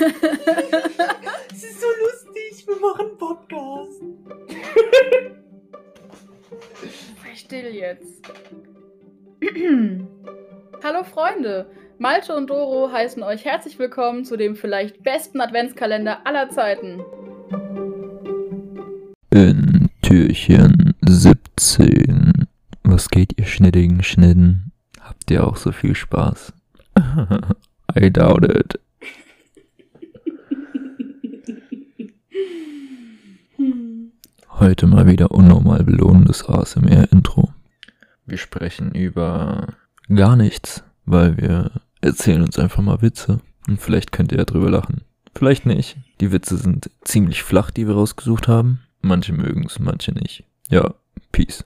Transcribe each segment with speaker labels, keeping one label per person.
Speaker 1: Es ist so lustig, wir machen Podcast.
Speaker 2: Sei still jetzt. Hallo Freunde, Malte und Doro heißen euch herzlich willkommen zu dem vielleicht besten Adventskalender aller Zeiten.
Speaker 3: In Türchen 17. Was geht, ihr schnittigen Schnitten? Habt ihr auch so viel Spaß? I doubt it. Heute mal wieder unnormal belohnendes ASMR-Intro. Wir sprechen über gar nichts, weil wir erzählen uns einfach mal Witze. Und vielleicht könnt ihr ja drüber lachen. Vielleicht nicht. Die Witze sind ziemlich flach, die wir rausgesucht haben. Manche mögen es, manche nicht. Ja, peace.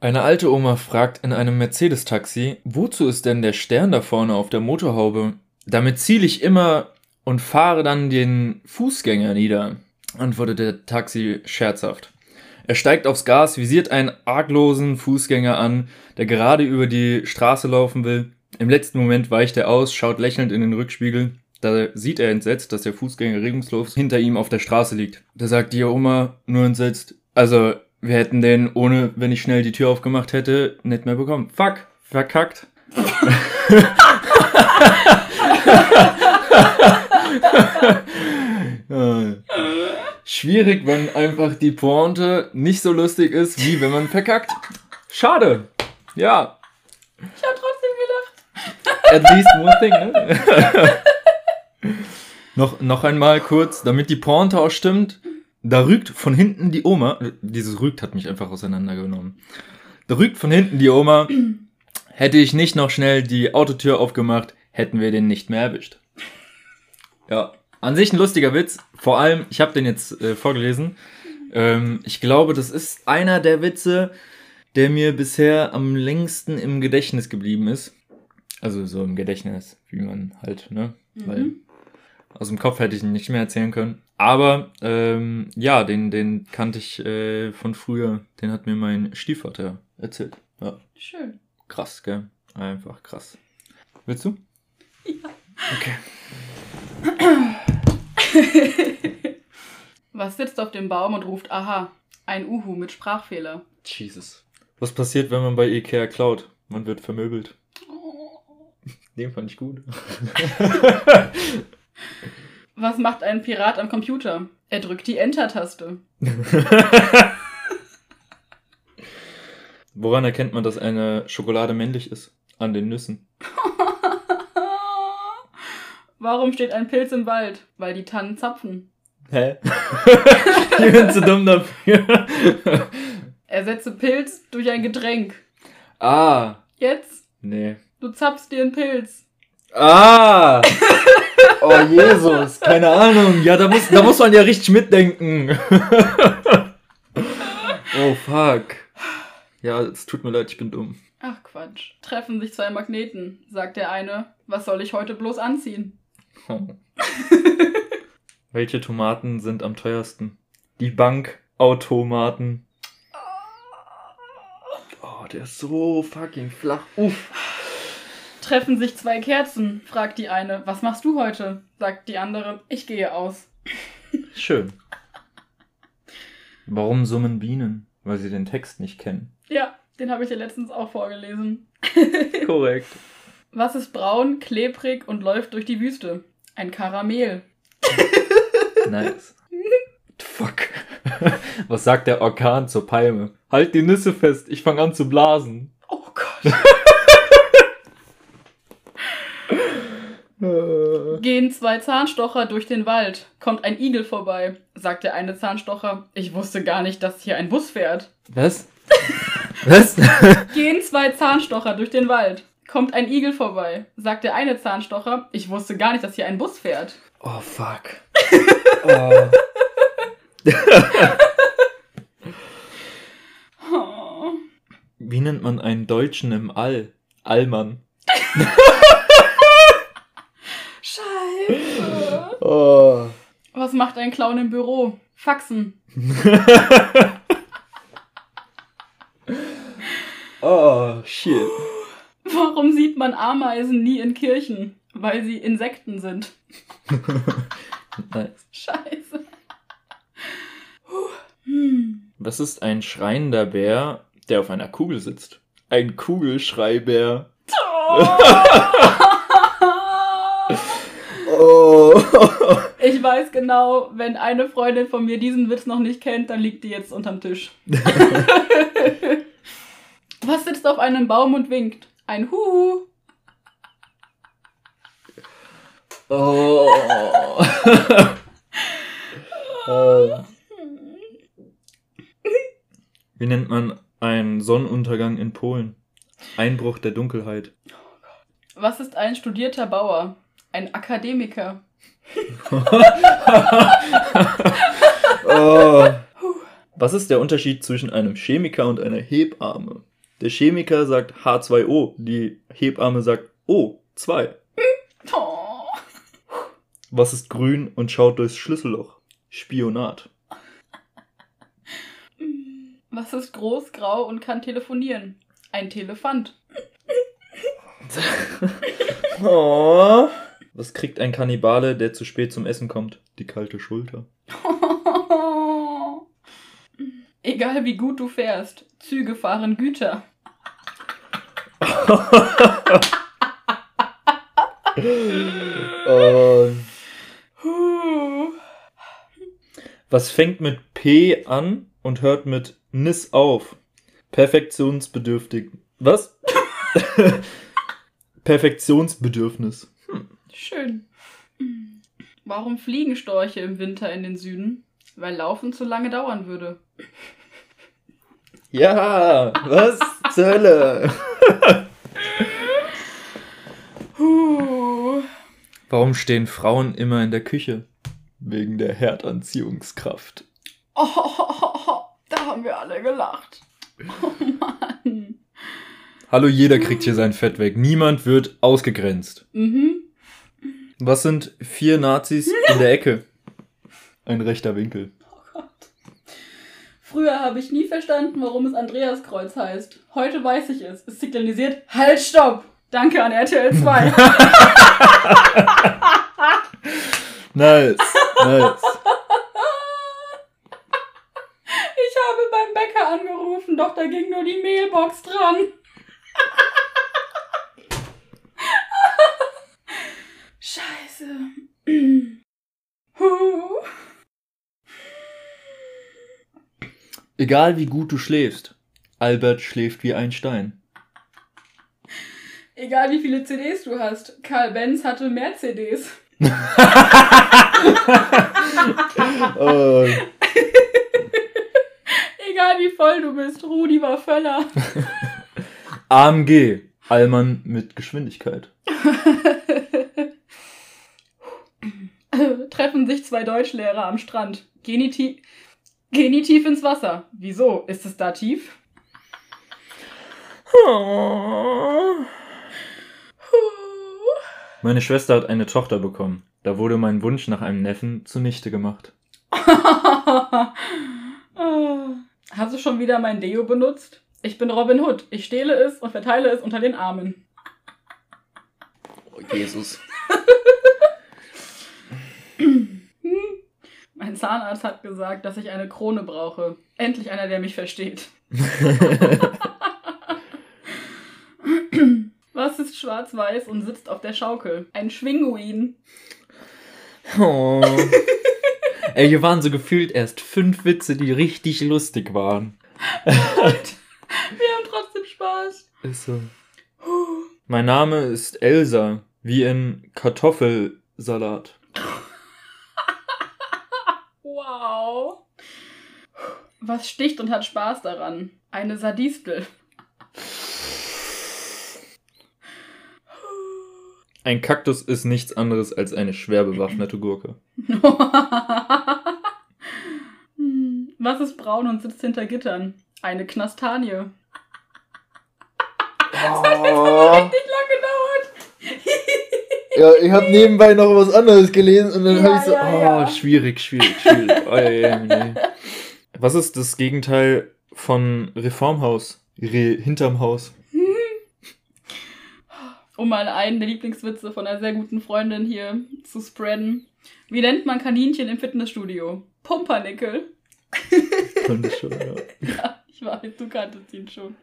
Speaker 4: Eine alte Oma fragt in einem Mercedes-Taxi, wozu ist denn der Stern da vorne auf der Motorhaube? Damit ziele ich immer und fahre dann den Fußgänger nieder, antwortet der Taxi scherzhaft. Er steigt aufs Gas, visiert einen arglosen Fußgänger an, der gerade über die Straße laufen will. Im letzten Moment weicht er aus, schaut lächelnd in den Rückspiegel. Da sieht er entsetzt, dass der Fußgänger regungslos hinter ihm auf der Straße liegt. Da sagt die Oma nur entsetzt, also wir hätten den, ohne wenn ich schnell die Tür aufgemacht hätte, nicht mehr bekommen. Fuck, verkackt. Schwierig, wenn einfach die Pointe nicht so lustig ist, wie wenn man verkackt. Schade. Ja,
Speaker 2: Ich hab trotzdem gelacht.
Speaker 4: at least one thing, ne? noch, noch einmal kurz, damit die Pointe auch stimmt. Da rügt von hinten die Oma. Dieses rügt hat mich einfach auseinandergenommen. Da rügt von hinten die Oma. Hätte ich nicht noch schnell die Autotür aufgemacht, hätten wir den nicht mehr erwischt. Ja, an sich ein lustiger Witz. Vor allem, ich habe den jetzt äh, vorgelesen. Ähm, ich glaube, das ist einer der Witze, der mir bisher am längsten im Gedächtnis geblieben ist. Also so im Gedächtnis, wie man halt, ne? Weil aus dem Kopf hätte ich ihn nicht mehr erzählen können. Aber ähm, ja, den, den kannte ich äh, von früher. Den hat mir mein Stiefvater erzählt. Ja,
Speaker 2: Schön.
Speaker 4: krass, gell? Einfach krass. Willst du?
Speaker 2: Ja.
Speaker 4: Okay.
Speaker 2: Was sitzt auf dem Baum und ruft Aha? Ein Uhu mit Sprachfehler.
Speaker 4: Jesus. Was passiert, wenn man bei Ikea klaut? Man wird vermöbelt. Den fand ich gut.
Speaker 2: Was macht ein Pirat am Computer? Er drückt die Enter-Taste.
Speaker 4: Woran erkennt man, dass eine Schokolade männlich ist? An den Nüssen.
Speaker 2: Warum steht ein Pilz im Wald? Weil die Tannen zapfen.
Speaker 4: Hä? ich bin zu dumm dafür.
Speaker 2: Ersetze Pilz durch ein Getränk.
Speaker 4: ah,
Speaker 2: Jetzt,
Speaker 4: nee.
Speaker 2: du zapfst dir einen Pilz.
Speaker 4: Ah! Oh Jesus, keine Ahnung. Ja, da muss, da muss man ja richtig mitdenken. oh fuck. Ja, es tut mir leid, ich bin dumm.
Speaker 2: Ach Quatsch. Treffen sich zwei Magneten, sagt der eine. Was soll ich heute bloß anziehen?
Speaker 4: Welche Tomaten sind am teuersten? Die Bankautomaten. Oh, der ist so fucking flach. Uff.
Speaker 2: Treffen sich zwei Kerzen, fragt die eine. Was machst du heute? sagt die andere. Ich gehe aus.
Speaker 4: Schön. Warum summen Bienen? Weil sie den Text nicht kennen.
Speaker 2: Ja, den habe ich dir letztens auch vorgelesen.
Speaker 4: Korrekt.
Speaker 2: Was ist braun, klebrig und läuft durch die Wüste? Ein Karamell.
Speaker 4: Nice. Fuck. Was sagt der Orkan zur Palme? Halt die Nüsse fest, ich fange an zu blasen.
Speaker 2: Oh Gott. Gehen zwei Zahnstocher durch den Wald. Kommt ein Igel vorbei, sagt der eine Zahnstocher. Ich wusste gar nicht, dass hier ein Bus fährt.
Speaker 4: Was? Was?
Speaker 2: Gehen zwei Zahnstocher durch den Wald. Kommt ein Igel vorbei, sagt der eine Zahnstocher. Ich wusste gar nicht, dass hier ein Bus fährt.
Speaker 4: Oh fuck. Oh.
Speaker 2: Oh.
Speaker 4: Wie nennt man einen Deutschen im All? Allmann.
Speaker 2: Scheiße.
Speaker 4: Oh.
Speaker 2: Was macht ein Clown im Büro? Faxen.
Speaker 4: oh, shit.
Speaker 2: Warum sieht man Ameisen nie in Kirchen? weil sie Insekten sind.
Speaker 4: Nice.
Speaker 2: Scheiße. Hm.
Speaker 4: Was ist ein schreiender Bär, der auf einer Kugel sitzt? Ein Kugelschreibär. Oh.
Speaker 2: Ich weiß genau, wenn eine Freundin von mir diesen Witz noch nicht kennt, dann liegt die jetzt unterm Tisch. Was sitzt auf einem Baum und winkt? Ein Huhu.
Speaker 4: oh. oh. Wie nennt man einen Sonnenuntergang in Polen? Einbruch der Dunkelheit.
Speaker 2: Was ist ein studierter Bauer? Ein Akademiker.
Speaker 4: oh. Was ist der Unterschied zwischen einem Chemiker und einer Hebamme? Der Chemiker sagt H2O, die Hebamme sagt O2.
Speaker 2: Oh.
Speaker 4: Was ist grün und schaut durchs Schlüsselloch? Spionat.
Speaker 2: Was ist groß, grau und kann telefonieren? Ein Telefant.
Speaker 4: Oh. Was kriegt ein Kannibale, der zu spät zum Essen kommt? Die kalte Schulter.
Speaker 2: Egal wie gut du fährst, Züge fahren Güter. Huh.
Speaker 4: Was fängt mit P an und hört mit Nis auf? Perfektionsbedürftig. Was? Perfektionsbedürfnis.
Speaker 2: Schön. Warum fliegen Storche im Winter in den Süden? Weil Laufen zu lange dauern würde.
Speaker 4: Ja, was zur Hölle? Warum stehen Frauen immer in der Küche? Wegen der Herdanziehungskraft.
Speaker 2: Oh, da haben wir alle gelacht. Oh Mann.
Speaker 4: Hallo, jeder kriegt hier sein Fett weg. Niemand wird ausgegrenzt.
Speaker 2: Mhm.
Speaker 4: Was sind vier Nazis in der Ecke? Ein rechter Winkel.
Speaker 2: Früher habe ich nie verstanden, warum es Andreaskreuz heißt. Heute weiß ich es. Es signalisiert Halt, stopp! Danke an RTL 2.
Speaker 4: Nice, nice.
Speaker 2: Ich habe beim Bäcker angerufen, doch da ging nur die Mailbox dran. Scheiße.
Speaker 4: Egal wie gut du schläfst, Albert schläft wie ein Stein.
Speaker 2: Egal wie viele CDs du hast, Karl Benz hatte mehr CDs.
Speaker 4: Oh.
Speaker 2: Egal wie voll du bist, Rudi war Völler.
Speaker 4: AMG, Allmann mit Geschwindigkeit.
Speaker 2: Treffen sich zwei Deutschlehrer am Strand. Die tief ins Wasser. Wieso? Ist es da tief?
Speaker 4: Meine Schwester hat eine Tochter bekommen. Da wurde mein Wunsch nach einem Neffen zunichte gemacht.
Speaker 2: Hast du schon wieder mein Deo benutzt? Ich bin Robin Hood. Ich stehle es und verteile es unter den Armen.
Speaker 4: Oh, Jesus.
Speaker 2: Mein Zahnarzt hat gesagt, dass ich eine Krone brauche. Endlich einer, der mich versteht. Was ist schwarz-weiß und sitzt auf der Schaukel? Ein Schwinguin.
Speaker 4: Oh. Ey, hier waren so gefühlt erst fünf Witze, die richtig lustig waren.
Speaker 2: Wir haben trotzdem Spaß.
Speaker 4: Ist so. Mein Name ist Elsa, wie in Kartoffelsalat.
Speaker 2: Wow. Was sticht und hat Spaß daran? Eine Sadistel.
Speaker 4: Ein Kaktus ist nichts anderes als eine schwer bewaffnete Gurke.
Speaker 2: Was ist braun und sitzt hinter Gittern? Eine Knastanie.
Speaker 4: Oh.
Speaker 2: Nicht lang gedauert.
Speaker 4: Ja, ich habe nebenbei noch was anderes gelesen und dann
Speaker 2: Ja,
Speaker 4: habe ich so,
Speaker 2: ja,
Speaker 4: oh,
Speaker 2: ja.
Speaker 4: schwierig, schwierig, schwierig. Oh, ja, ja, nee. Was ist das Gegenteil von Reformhaus? Re hinterm Haus.
Speaker 2: Um mal einen der Lieblingswitze von einer sehr guten Freundin hier zu spreaden. Wie nennt man Kaninchen im Fitnessstudio? Pumpernickel.
Speaker 3: Könnte schon, ja.
Speaker 2: Ja, ich weiß, du kanntest ihn schon.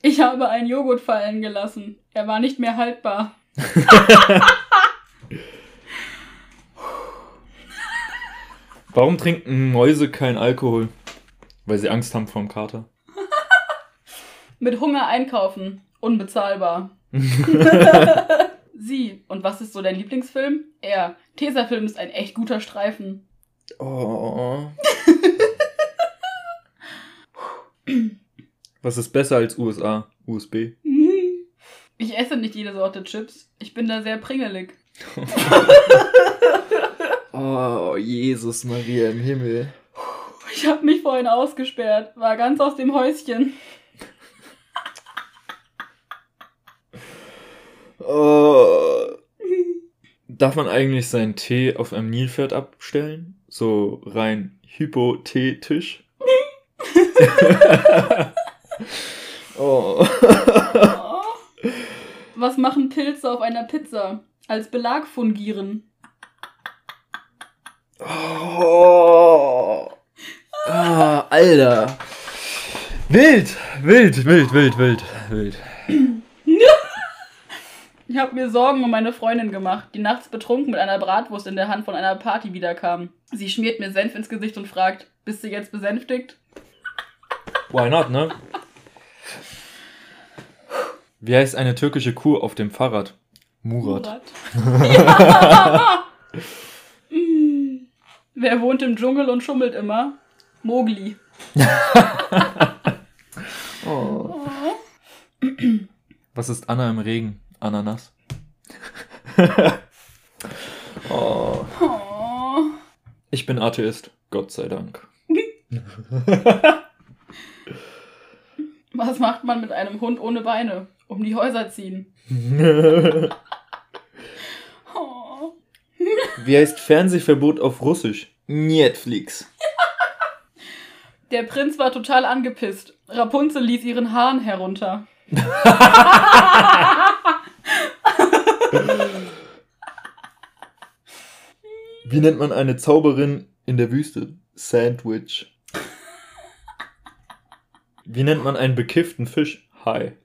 Speaker 2: Ich habe einen Joghurt fallen gelassen. Er war nicht mehr haltbar.
Speaker 4: Warum trinken Mäuse kein Alkohol? Weil sie Angst haben vorm Kater.
Speaker 2: Mit Hunger einkaufen. Unbezahlbar. Sie. Und was ist so dein Lieblingsfilm? Er. Tesafilm ist ein echt guter Streifen.
Speaker 4: Oh. Was ist besser als USA? USB.
Speaker 2: Ich esse nicht jede Sorte Chips. Ich bin da sehr pringelig.
Speaker 3: Oh, Jesus Maria im Himmel.
Speaker 2: Ich habe mich vorhin ausgesperrt. War ganz aus dem Häuschen.
Speaker 4: Oh. Darf man eigentlich seinen Tee auf einem Nilpferd abstellen? So rein hypothetisch? oh.
Speaker 2: Oh. Was machen Pilze auf einer Pizza? Als Belag fungieren.
Speaker 4: oh. Ah, Alter. Wild, wild, wild, wild, wild, wild.
Speaker 2: Ich habe mir Sorgen um meine Freundin gemacht, die nachts betrunken mit einer Bratwurst in der Hand von einer Party wiederkam. Sie schmiert mir Senf ins Gesicht und fragt, bist du jetzt besänftigt?
Speaker 4: Why not, ne? Wie heißt eine türkische Kuh auf dem Fahrrad? Murat.
Speaker 2: Ja. Mm. Wer wohnt im Dschungel und schummelt immer? Mogli.
Speaker 3: Oh.
Speaker 2: Oh.
Speaker 4: Was ist Anna im Regen? Ananas.
Speaker 3: Oh.
Speaker 2: Oh.
Speaker 4: Ich bin Atheist, Gott sei Dank.
Speaker 2: Was macht man mit einem Hund ohne Beine? Um die Häuser ziehen. Oh.
Speaker 4: Wie heißt Fernsehverbot auf Russisch? Netflix.
Speaker 2: Der Prinz war total angepisst. Rapunzel ließ ihren Hahn herunter.
Speaker 4: Wie nennt man eine Zauberin in der Wüste? Sandwich. Wie nennt man einen bekifften Fisch? Hai.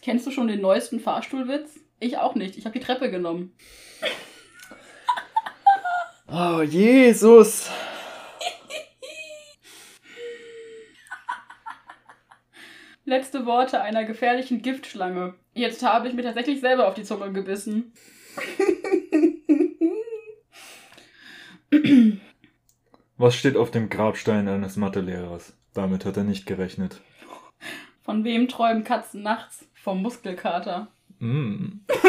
Speaker 2: Kennst du schon den neuesten Fahrstuhlwitz? Ich auch nicht. Ich habe die Treppe genommen.
Speaker 4: Oh, Jesus.
Speaker 2: Letzte Worte einer gefährlichen Giftschlange. Jetzt habe ich mir tatsächlich selber auf die Zunge gebissen.
Speaker 4: Was steht auf dem Grabstein eines Mathelehrers? Damit hat er nicht gerechnet.
Speaker 2: Von wem träumen Katzen nachts? Vom Muskelkater.
Speaker 4: Mm.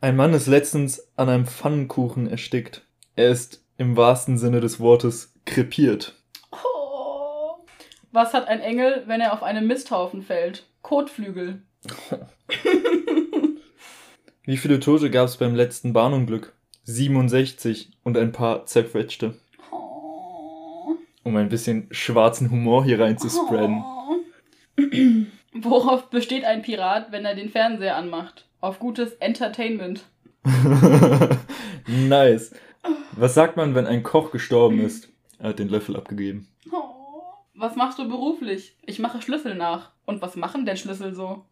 Speaker 4: Ein Mann ist letztens an einem Pfannkuchen erstickt. Er ist im wahrsten Sinne des Wortes krepiert.
Speaker 2: Was hat ein Engel, wenn er auf einen Misthaufen fällt? Kotflügel.
Speaker 4: Wie viele Tote gab es beim letzten Bahnunglück? 67 und ein paar zerquetschte.
Speaker 2: Oh.
Speaker 4: Um ein bisschen schwarzen Humor hier reinzuspreaden.
Speaker 2: Oh. Worauf besteht ein Pirat, wenn er den Fernseher anmacht? Auf gutes Entertainment.
Speaker 4: nice. Was sagt man, wenn ein Koch gestorben ist? Er hat den Löffel abgegeben.
Speaker 2: Oh. Was machst du beruflich? Ich mache Schlüssel nach. Und was machen denn Schlüssel so?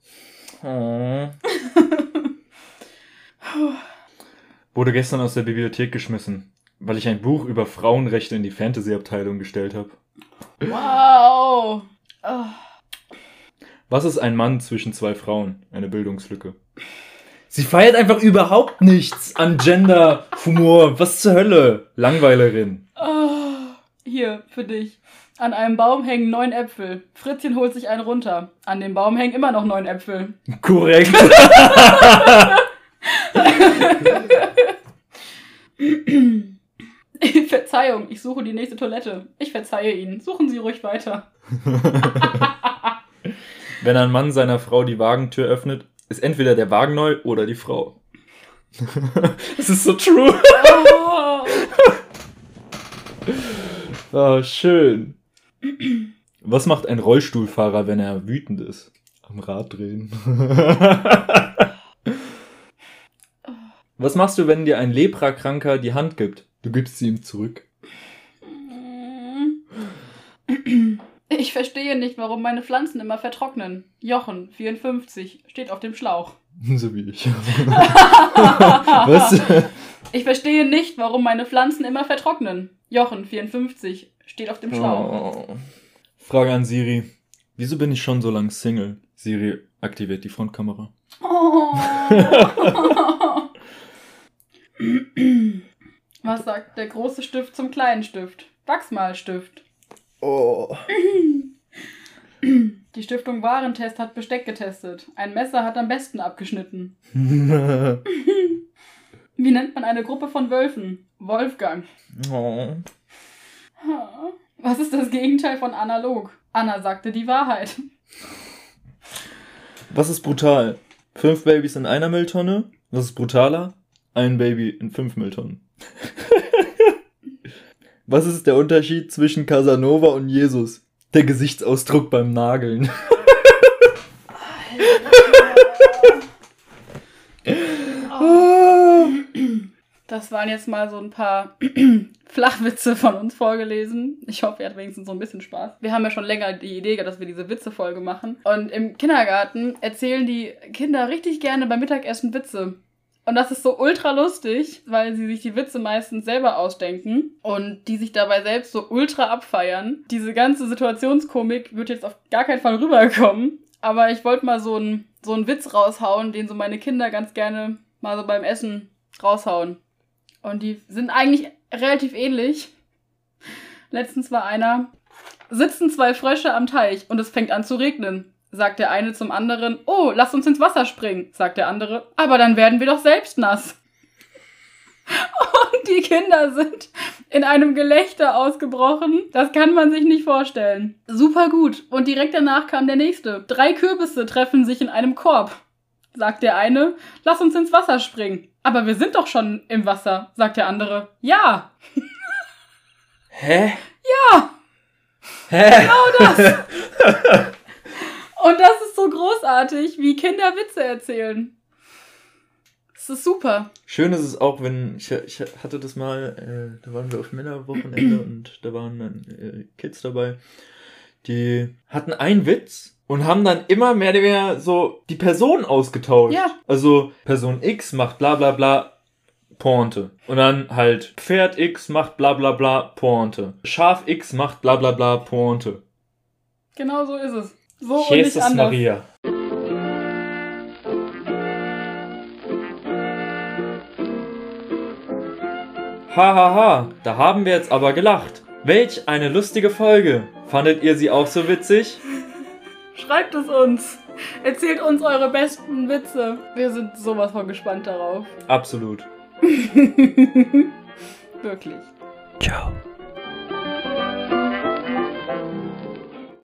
Speaker 4: Wurde gestern aus der Bibliothek geschmissen, weil ich ein Buch über Frauenrechte in die Fantasy-Abteilung gestellt habe.
Speaker 2: Wow. Oh.
Speaker 4: Was ist ein Mann zwischen zwei Frauen? Eine Bildungslücke. Sie feiert einfach überhaupt nichts an Gender, Humor. Was zur Hölle? Langweilerin.
Speaker 2: Oh. Hier, für dich. An einem Baum hängen neun Äpfel. Fritzchen holt sich einen runter. An dem Baum hängen immer noch neun Äpfel.
Speaker 4: Korrekt.
Speaker 2: Verzeihung, ich suche die nächste Toilette. Ich verzeihe Ihnen. Suchen Sie ruhig weiter.
Speaker 4: Wenn ein Mann seiner Frau die Wagentür öffnet, ist entweder der Wagen neu oder die Frau. das ist so true.
Speaker 2: Oh.
Speaker 4: Oh, schön. Was macht ein Rollstuhlfahrer, wenn er wütend ist? Am Rad drehen. Was machst du, wenn dir ein Leprakranker die Hand gibt? Du gibst sie ihm zurück.
Speaker 2: Ich verstehe nicht, warum meine Pflanzen immer vertrocknen. Jochen, 54, steht auf dem Schlauch.
Speaker 4: So wie ich. Was?
Speaker 2: Ich verstehe nicht, warum meine Pflanzen immer vertrocknen. Jochen, 54, steht auf dem Schlauch.
Speaker 4: Oh. Frage an Siri. Wieso bin ich schon so lang Single? Siri aktiviert die Frontkamera.
Speaker 2: Oh. Was sagt der große Stift zum kleinen Stift? Wachsmalstift.
Speaker 4: Oh.
Speaker 2: Die Stiftung Warentest hat Besteck getestet. Ein Messer hat am besten abgeschnitten. Wie nennt man eine Gruppe von Wölfen? Wolfgang.
Speaker 4: oh.
Speaker 2: Was ist das Gegenteil von analog? Anna sagte die Wahrheit.
Speaker 4: Was ist brutal? Fünf Babys in einer Mülltonne? Was ist brutaler? Ein Baby in fünf Mülltonnen. Was ist der Unterschied zwischen Casanova und Jesus? Der Gesichtsausdruck beim Nageln.
Speaker 2: Das waren jetzt mal so ein paar Flachwitze von uns vorgelesen. Ich hoffe, ihr hattet wenigstens so ein bisschen Spaß. Wir haben ja schon länger die Idee dass wir diese Witze-Folge machen. Und im Kindergarten erzählen die Kinder richtig gerne beim Mittagessen Witze. Und das ist so ultra lustig, weil sie sich die Witze meistens selber ausdenken und die sich dabei selbst so ultra abfeiern. Diese ganze Situationskomik wird jetzt auf gar keinen Fall rüberkommen. Aber ich wollte mal so einen so einen Witz raushauen, den so meine Kinder ganz gerne mal so beim Essen raushauen. Und die sind eigentlich relativ ähnlich. Letztens war einer, sitzen zwei Frösche am Teich und es fängt an zu regnen. Sagt der eine zum anderen, oh, lass uns ins Wasser springen. Sagt der andere, aber dann werden wir doch selbst nass. Und die Kinder sind in einem Gelächter ausgebrochen. Das kann man sich nicht vorstellen. Super gut. Und direkt danach kam der nächste. Drei Kürbisse treffen sich in einem Korb. Sagt der eine, lass uns ins Wasser springen. Aber wir sind doch schon im Wasser, sagt der andere. Ja,
Speaker 4: Hä?
Speaker 2: ja,
Speaker 4: Hä?
Speaker 2: genau das. Und das ist so großartig, wie Kinder Witze erzählen. Das ist super.
Speaker 4: Schön ist es auch, wenn ich, ich hatte das mal, äh, da waren wir auf Männerwochenende und da waren dann äh, Kids dabei, die hatten einen Witz und haben dann immer mehr oder weniger so die Person ausgetauscht.
Speaker 2: Ja.
Speaker 4: Also Person X macht bla bla bla Pointe. Und dann halt Pferd X macht bla bla bla Pointe. Schaf X macht bla bla bla Pointe.
Speaker 2: Genau so ist es. So und nicht
Speaker 4: Jesus
Speaker 2: anders.
Speaker 4: Maria. Hahaha, ha, ha, da haben wir jetzt aber gelacht. Welch eine lustige Folge. Fandet ihr sie auch so witzig?
Speaker 2: Schreibt es uns. Erzählt uns eure besten Witze. Wir sind sowas von gespannt darauf.
Speaker 4: Absolut.
Speaker 2: Wirklich.
Speaker 3: Ciao.